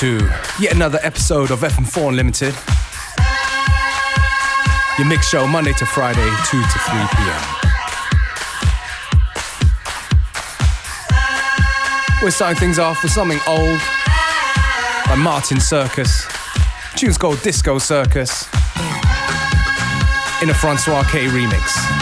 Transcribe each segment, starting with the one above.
To yet another episode of FM4 Unlimited. Your mix show Monday to Friday, 2 to 3 p.m. We're starting things off with something old by Martin Circus. Tune's called Disco Circus in a Francois K remix.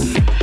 Thank.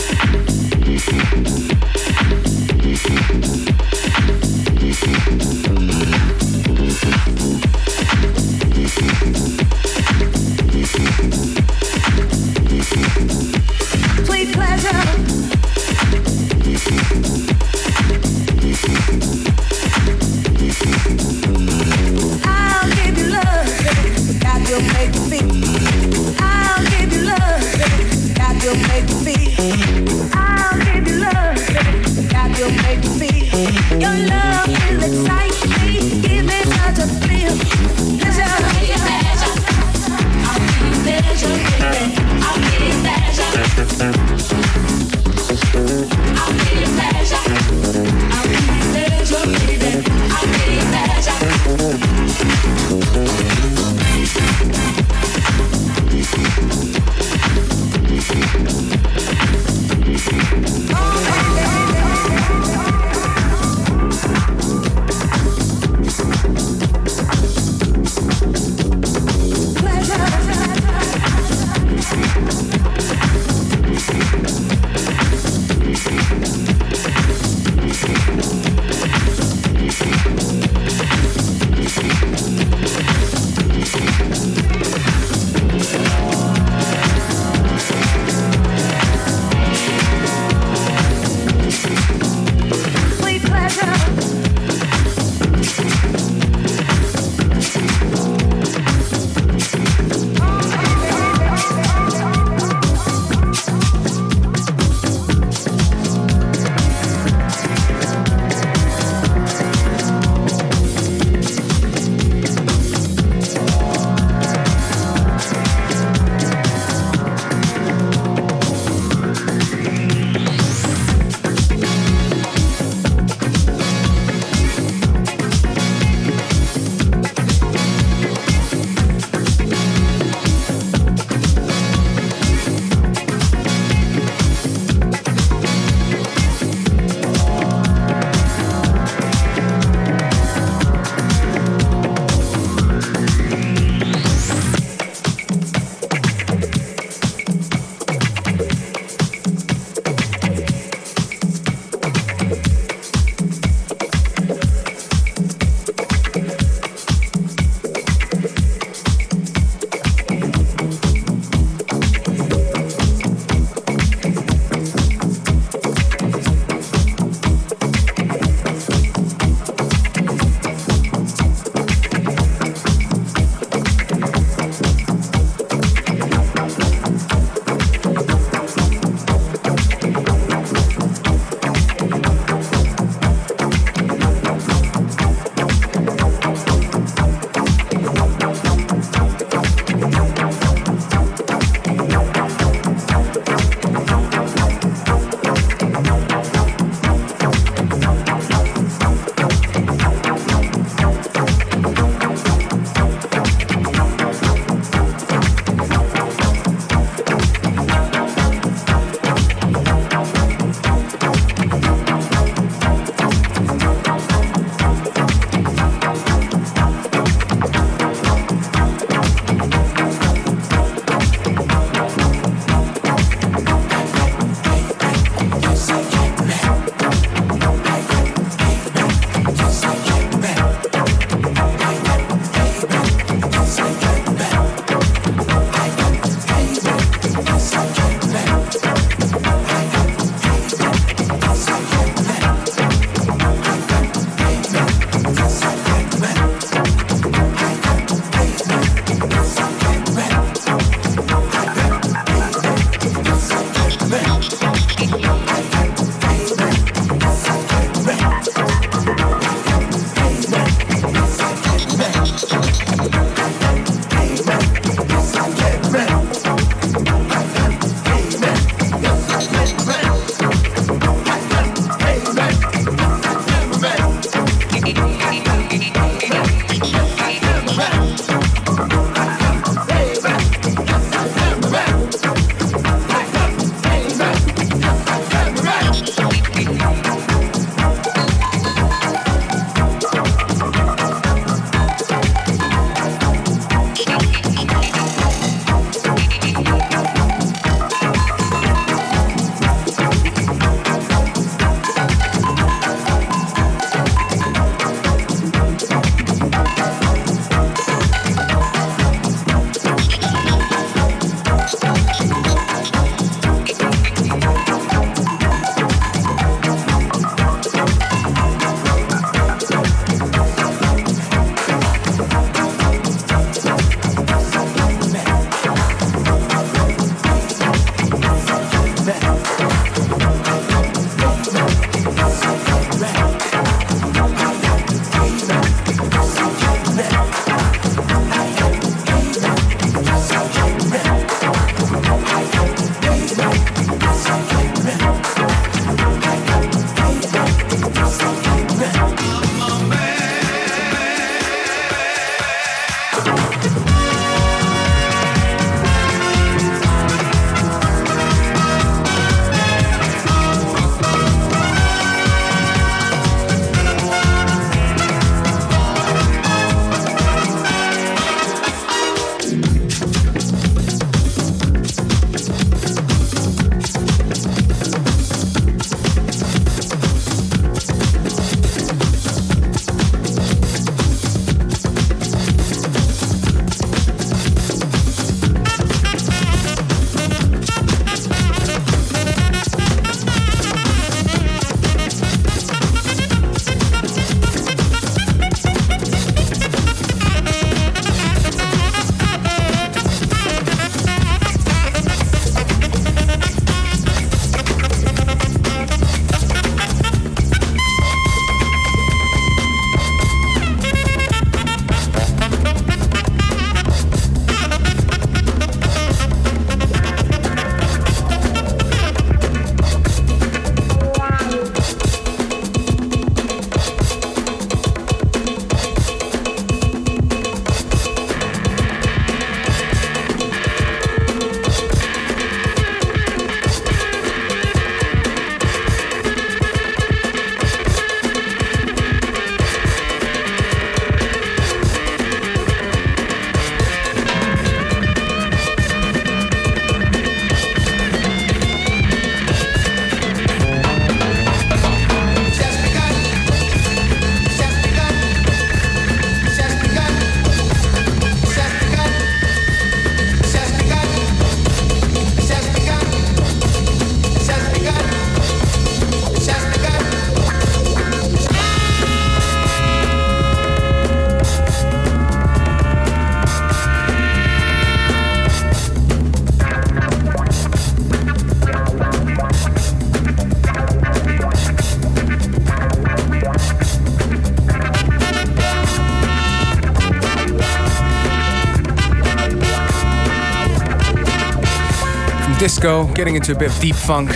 Disco, getting into a bit of deep funk.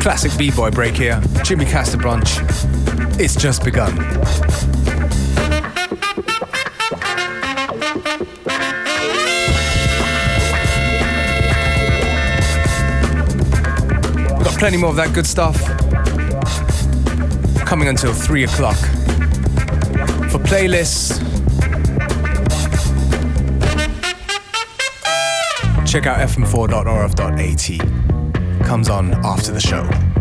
Classic b-boy break here. Jimmy Castor Bunch. It's just begun. We've got plenty more of that good stuff. Coming until 3 o'clock. For playlists, check out fm4.orf.at. Comes on after the show.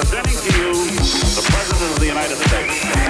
Presenting to you the President of the United States.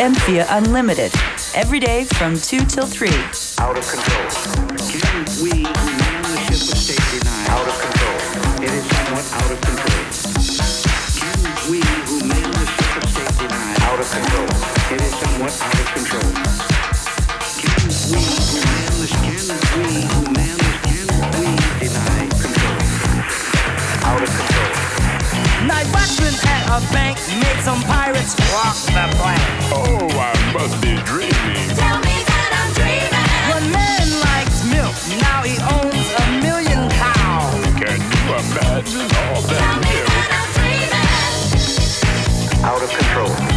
FM4 Unlimited. Every day from 2 till 3. Out of control. Can we who man the ship of state deny? Out of control. It is somewhat out of control. Can we who man the ship of state deny? Out of control. It is somewhat out of control. Can we who man the can we a bank made some pirates walk the plank. Oh, I must be dreaming. Tell me that I'm dreaming. One man likes milk, now he owns a million cows. Can you imagine all that Tell that me milk? that I'm dreaming. Out of control.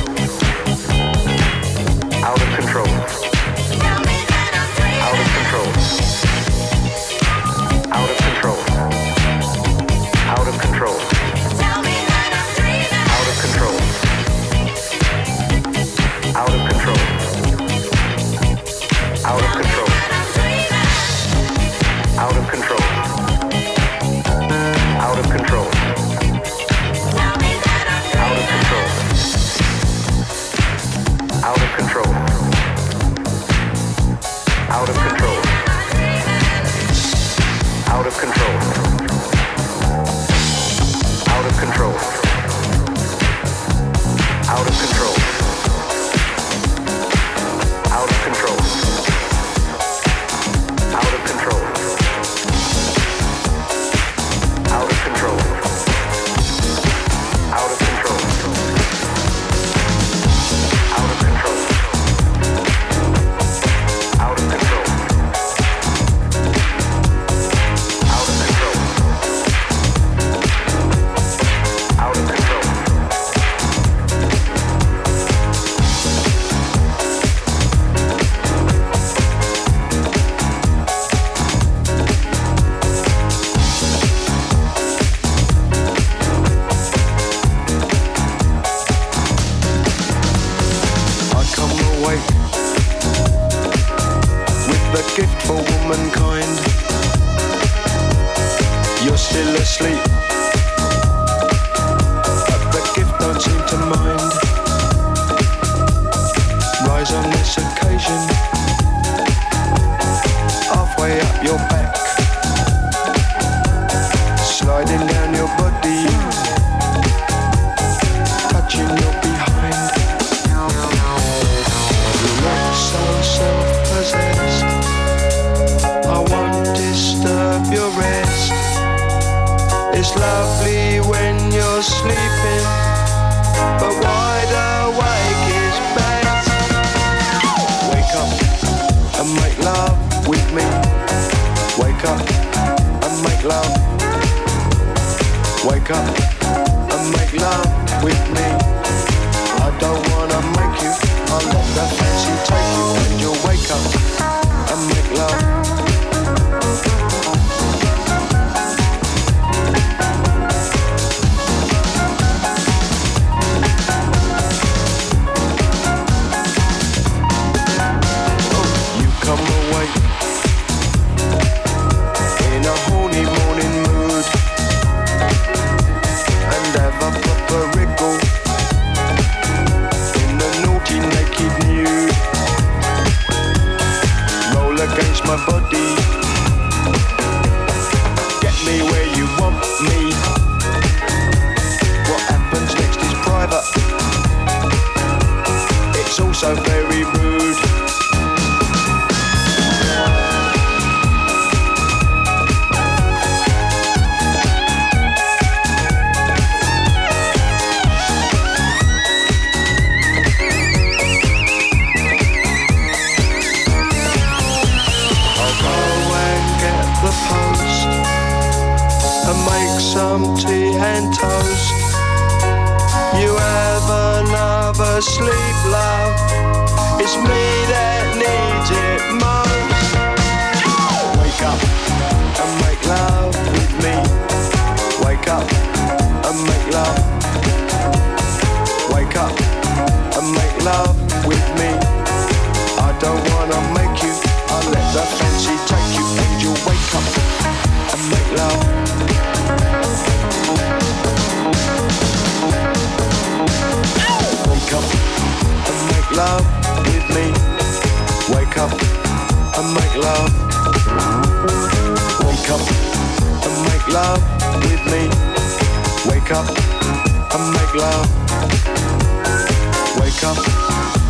and make love. Wake up and make love with me. Wake up and make love. Wake up.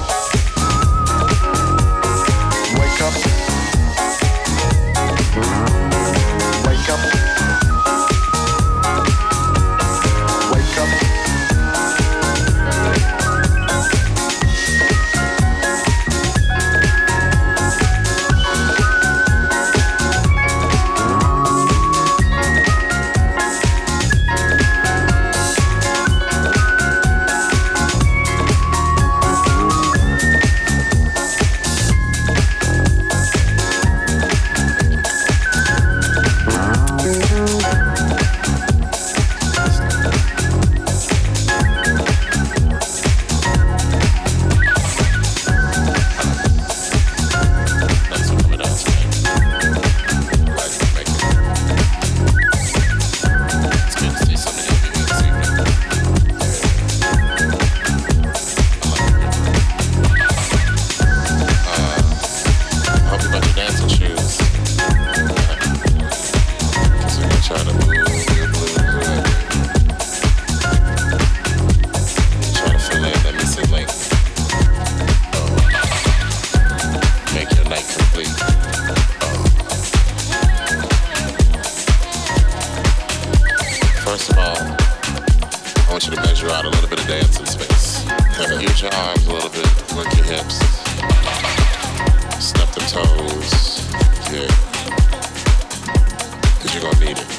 out a little bit of dancing space. Use your arms a little bit, Lift your hips, step the toes. Yeah. Because you're going to need it.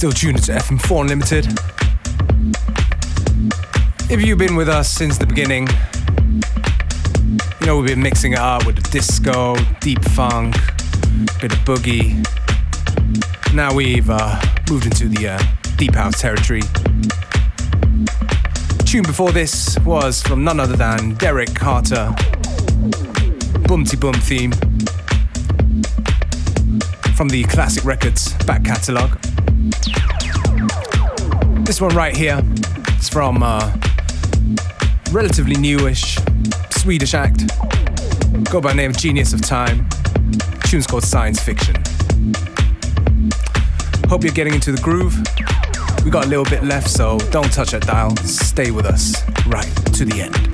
Still tuned to FM4 Unlimited. If you've been with us since the beginning, you know we've been mixing it up with the disco, deep funk, bit of boogie. Now we've uh, moved into the uh, deep house territory. Tune before this was from none other than Derrick Carter, Bumty Bum theme from the Classic Records back catalogue. This one right here is from uh, relatively newish Swedish act. Go by the name Genius of Time. Tune's called Science Fiction. Hope you're getting into the groove. We got a little bit left, so don't touch that dial. Stay with us right to the end.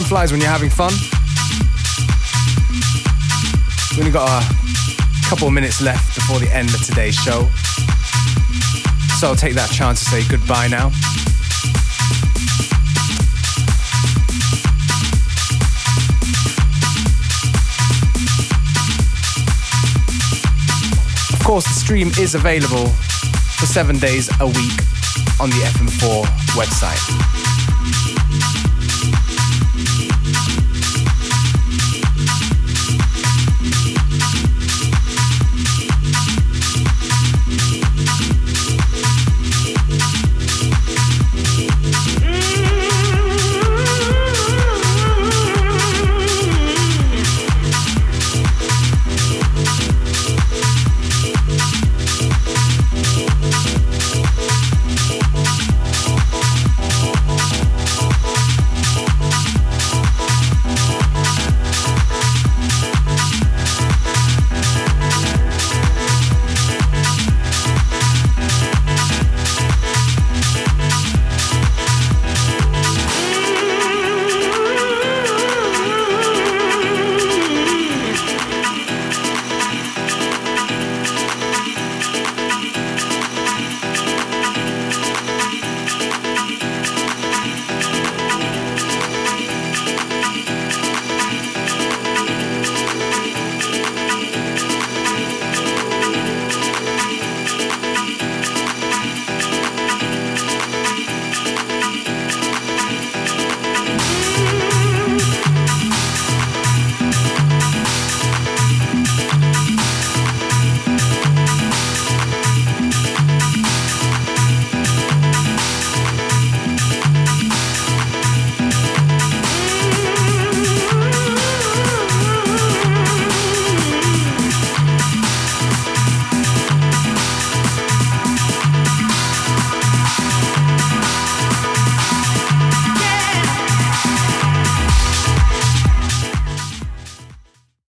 Time flies when you're having fun. We've only got a couple of minutes left before the end of today's show. So I'll take that chance to say goodbye now. Of course, the stream is available for seven days a week on the FM4 website.